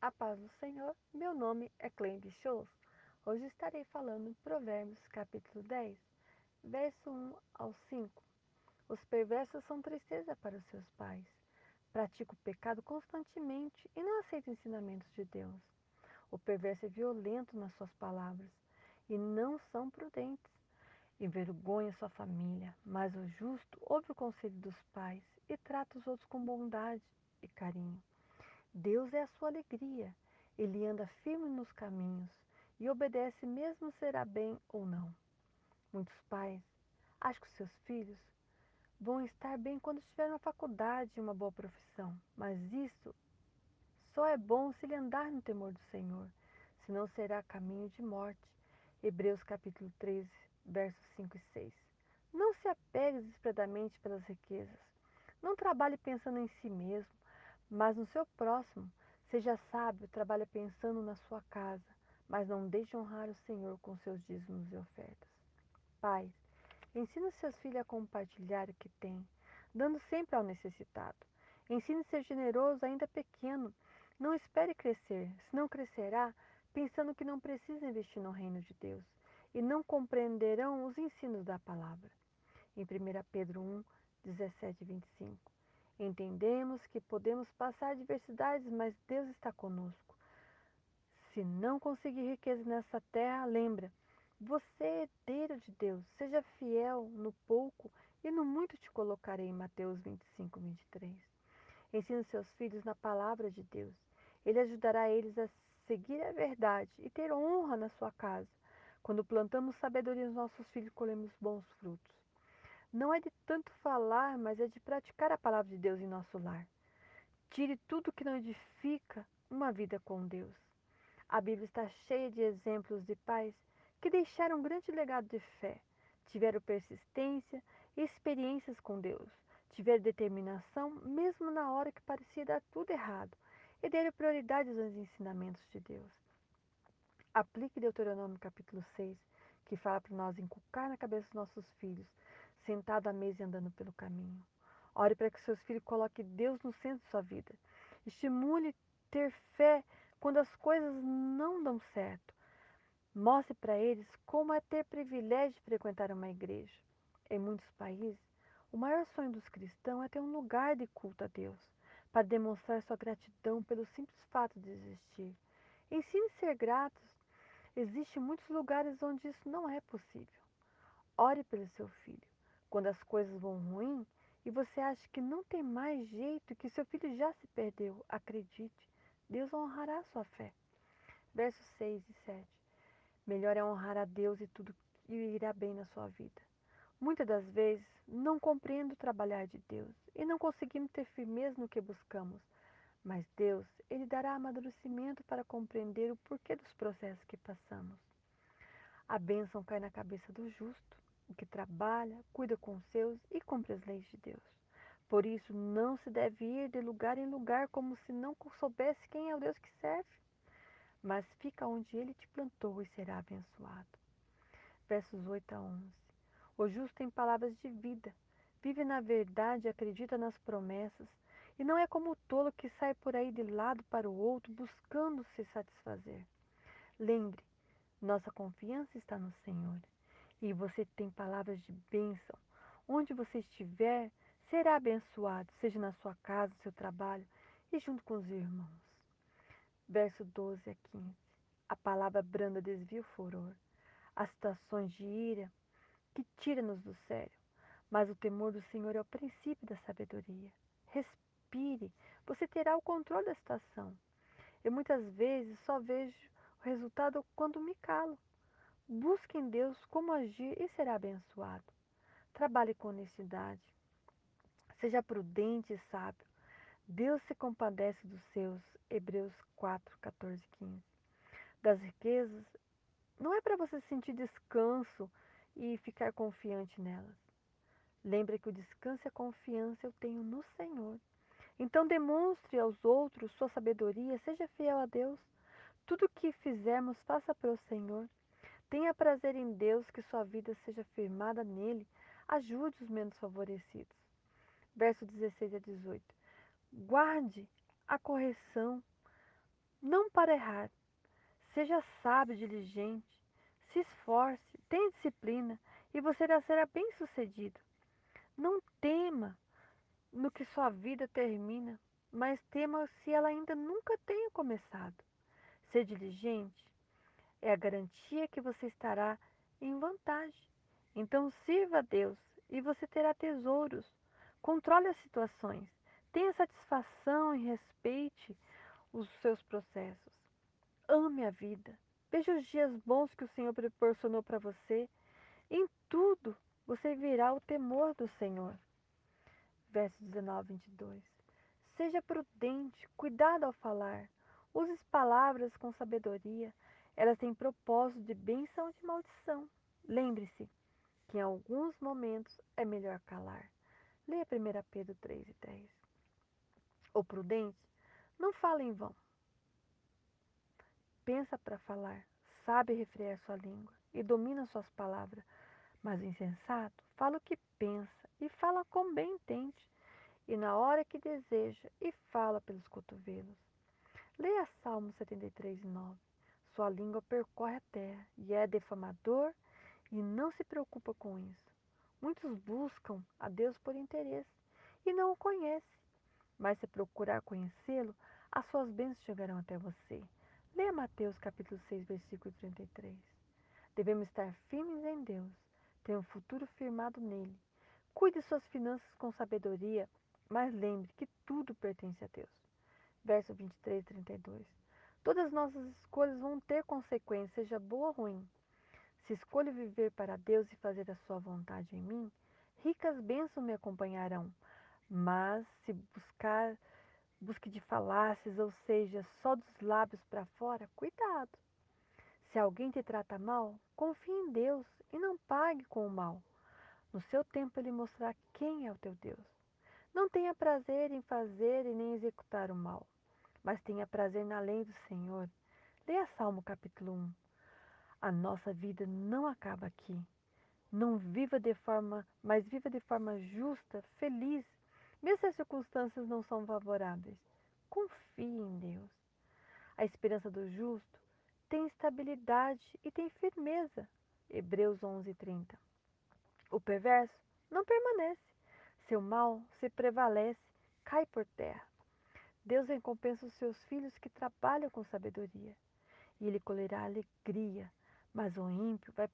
A paz do Senhor, meu nome é Cleide Shows. Hoje estarei falando Provérbios capítulo 10, verso 1 ao 5. Os perversos são tristeza para os seus pais. Praticam o pecado constantemente e não aceitam ensinamentos de Deus. O perverso é violento nas suas palavras e não são prudentes. Envergonha sua família, mas o justo ouve o conselho dos pais e trata os outros com bondade e carinho. Deus é a sua alegria. Ele anda firme nos caminhos e obedece mesmo será bem ou não. Muitos pais acham que seus filhos vão estar bem quando estiver na faculdade e uma boa profissão, mas isso só é bom se ele andar no temor do Senhor, senão será caminho de morte. Hebreus capítulo 13, versos 5 e 6. Não se apegue desesperadamente pelas riquezas. Não trabalhe pensando em si mesmo mas no seu próximo. Seja sábio, trabalhe pensando na sua casa, mas não deixe honrar o Senhor com seus dízimos e ofertas. Pais, ensine seus filhos a compartilhar o que têm, dando sempre ao necessitado. Ensine ser generoso ainda pequeno. Não espere crescer, senão crescerá pensando que não precisa investir no reino de Deus e não compreenderão os ensinos da palavra. Em 1 Pedro 1, 17 e 25. Entendemos que podemos passar adversidades, mas Deus está conosco. Se não conseguir riqueza nessa terra, lembra, você é herdeiro de Deus. Seja fiel no pouco e no muito te colocarei. Mateus 25, 23. Ensine seus filhos na palavra de Deus. Ele ajudará eles a seguir a verdade e ter honra na sua casa. Quando plantamos sabedoria nos nossos filhos, colhemos bons frutos. Não é de tanto falar, mas é de praticar a palavra de Deus em nosso lar. Tire tudo que não edifica uma vida com Deus. A Bíblia está cheia de exemplos de pais que deixaram um grande legado de fé, tiveram persistência e experiências com Deus, tiveram determinação mesmo na hora que parecia dar tudo errado e deram prioridade aos ensinamentos de Deus. Aplique Deuteronômio capítulo 6, que fala para nós inculcar na cabeça dos nossos filhos sentado à mesa e andando pelo caminho. Ore para que seus filhos coloquem Deus no centro de sua vida. Estimule ter fé quando as coisas não dão certo. Mostre para eles como é ter privilégio de frequentar uma igreja. Em muitos países, o maior sonho dos cristãos é ter um lugar de culto a Deus, para demonstrar sua gratidão pelo simples fato de existir. Ensine a ser gratos. Existem muitos lugares onde isso não é possível. Ore pelo seu filho. Quando as coisas vão ruim e você acha que não tem mais jeito, que seu filho já se perdeu, acredite, Deus honrará a sua fé. Versos 6 e 7. Melhor é honrar a Deus e tudo irá bem na sua vida. Muitas das vezes não compreendo o trabalhar de Deus e não conseguimos ter firmeza no que buscamos. Mas Deus, Ele dará amadurecimento para compreender o porquê dos processos que passamos. A bênção cai na cabeça do justo o que trabalha, cuida com os seus e cumpre as leis de Deus. Por isso, não se deve ir de lugar em lugar como se não soubesse quem é o Deus que serve, mas fica onde ele te plantou e será abençoado. Versos 8 a 11. O justo tem palavras de vida, vive na verdade acredita nas promessas, e não é como o tolo que sai por aí de lado para o outro buscando se satisfazer. Lembre, nossa confiança está no Senhor e você tem palavras de bênção. Onde você estiver, será abençoado, seja na sua casa, no seu trabalho e junto com os irmãos. Verso 12 a 15. A palavra branda desvia o furor. As situações de ira que tira-nos do sério. Mas o temor do Senhor é o princípio da sabedoria. Respire, você terá o controle da situação. Eu muitas vezes só vejo o resultado quando me calo. Busque em Deus como agir e será abençoado. Trabalhe com honestidade. Seja prudente e sábio. Deus se compadece dos seus. Hebreus 4, 14 15. Das riquezas, não é para você sentir descanso e ficar confiante nelas. Lembre que o descanso e a confiança eu tenho no Senhor. Então demonstre aos outros sua sabedoria, seja fiel a Deus. Tudo que fizermos, faça para o Senhor. Tenha prazer em Deus, que sua vida seja firmada nele. Ajude os menos favorecidos. Verso 16 a 18. Guarde a correção. não para errar. Seja sábio diligente. Se esforce, tenha disciplina e você será bem-sucedido. Não tema no que sua vida termina, mas tema se ela ainda nunca tenha começado. Ser diligente é a garantia que você estará em vantagem. Então sirva a Deus e você terá tesouros. Controle as situações. Tenha satisfação e respeite os seus processos. Ame a vida. Veja os dias bons que o Senhor proporcionou para você. Em tudo você virá o temor do Senhor. Verso 19, 22. Seja prudente, cuidado ao falar. Use palavras com sabedoria. Elas têm propósito de bênção ou de maldição. Lembre-se que em alguns momentos é melhor calar. Leia 1 Pedro 3 e 10. O prudente não fala em vão. Pensa para falar, sabe refrear sua língua e domina suas palavras. Mas o insensato fala o que pensa e fala como bem entende, e na hora que deseja e fala pelos cotovelos. Leia Salmo 73 e 9. Sua língua percorre a terra e é defamador e não se preocupa com isso. Muitos buscam a Deus por interesse e não o conhecem. Mas se procurar conhecê-lo, as suas bênçãos chegarão até você. Leia Mateus capítulo 6, versículo 33. Devemos estar firmes em Deus, ter um futuro firmado nele. Cuide suas finanças com sabedoria, mas lembre que tudo pertence a Deus. Verso 23 e 32. Todas nossas escolhas vão ter consequências, seja boa ou ruim. Se escolho viver para Deus e fazer a sua vontade em mim, ricas bênçãos me acompanharão. Mas se buscar busque de falácias, ou seja, só dos lábios para fora, cuidado. Se alguém te trata mal, confie em Deus e não pague com o mal. No seu tempo ele mostrará quem é o teu Deus. Não tenha prazer em fazer e nem executar o mal, mas tenha prazer na lei do Senhor. Leia Salmo capítulo 1. A nossa vida não acaba aqui. Não viva de forma, mas viva de forma justa, feliz, mesmo se as circunstâncias não são favoráveis. Confie em Deus. A esperança do justo tem estabilidade e tem firmeza. Hebreus 11:30. O perverso não permanece. Seu mal se prevalece, cai por terra. Deus recompensa os seus filhos que trabalham com sabedoria, e ele colherá alegria, mas o ímpio vai,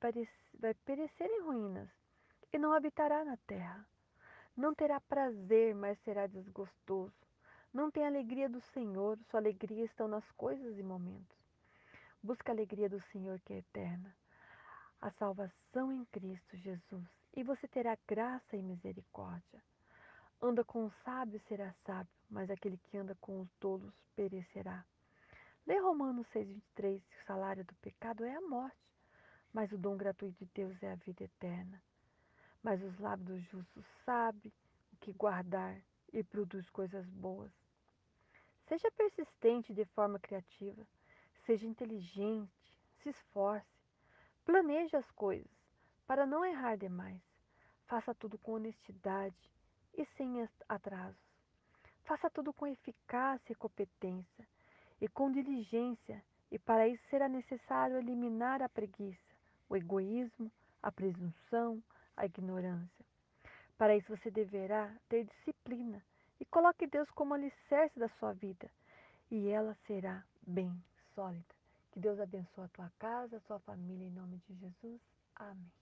vai perecer em ruínas e não habitará na terra. Não terá prazer, mas será desgostoso. Não tem alegria do Senhor, sua alegria está nas coisas e momentos. Busca a alegria do Senhor que é eterna, a salvação em Cristo Jesus, e você terá graça e misericórdia. Anda com o sábio será sábio, mas aquele que anda com os tolos perecerá. Lê Romanos 6,23: o salário do pecado é a morte, mas o dom gratuito de Deus é a vida eterna. Mas os lábios do justo sabem o que guardar e produz coisas boas. Seja persistente de forma criativa, seja inteligente, se esforce, planeje as coisas para não errar demais. Faça tudo com honestidade e sem atrasos. Faça tudo com eficácia e competência e com diligência, e para isso será necessário eliminar a preguiça, o egoísmo, a presunção, a ignorância. Para isso você deverá ter disciplina e coloque Deus como alicerce da sua vida e ela será bem sólida. Que Deus abençoe a tua casa, a tua família em nome de Jesus. Amém.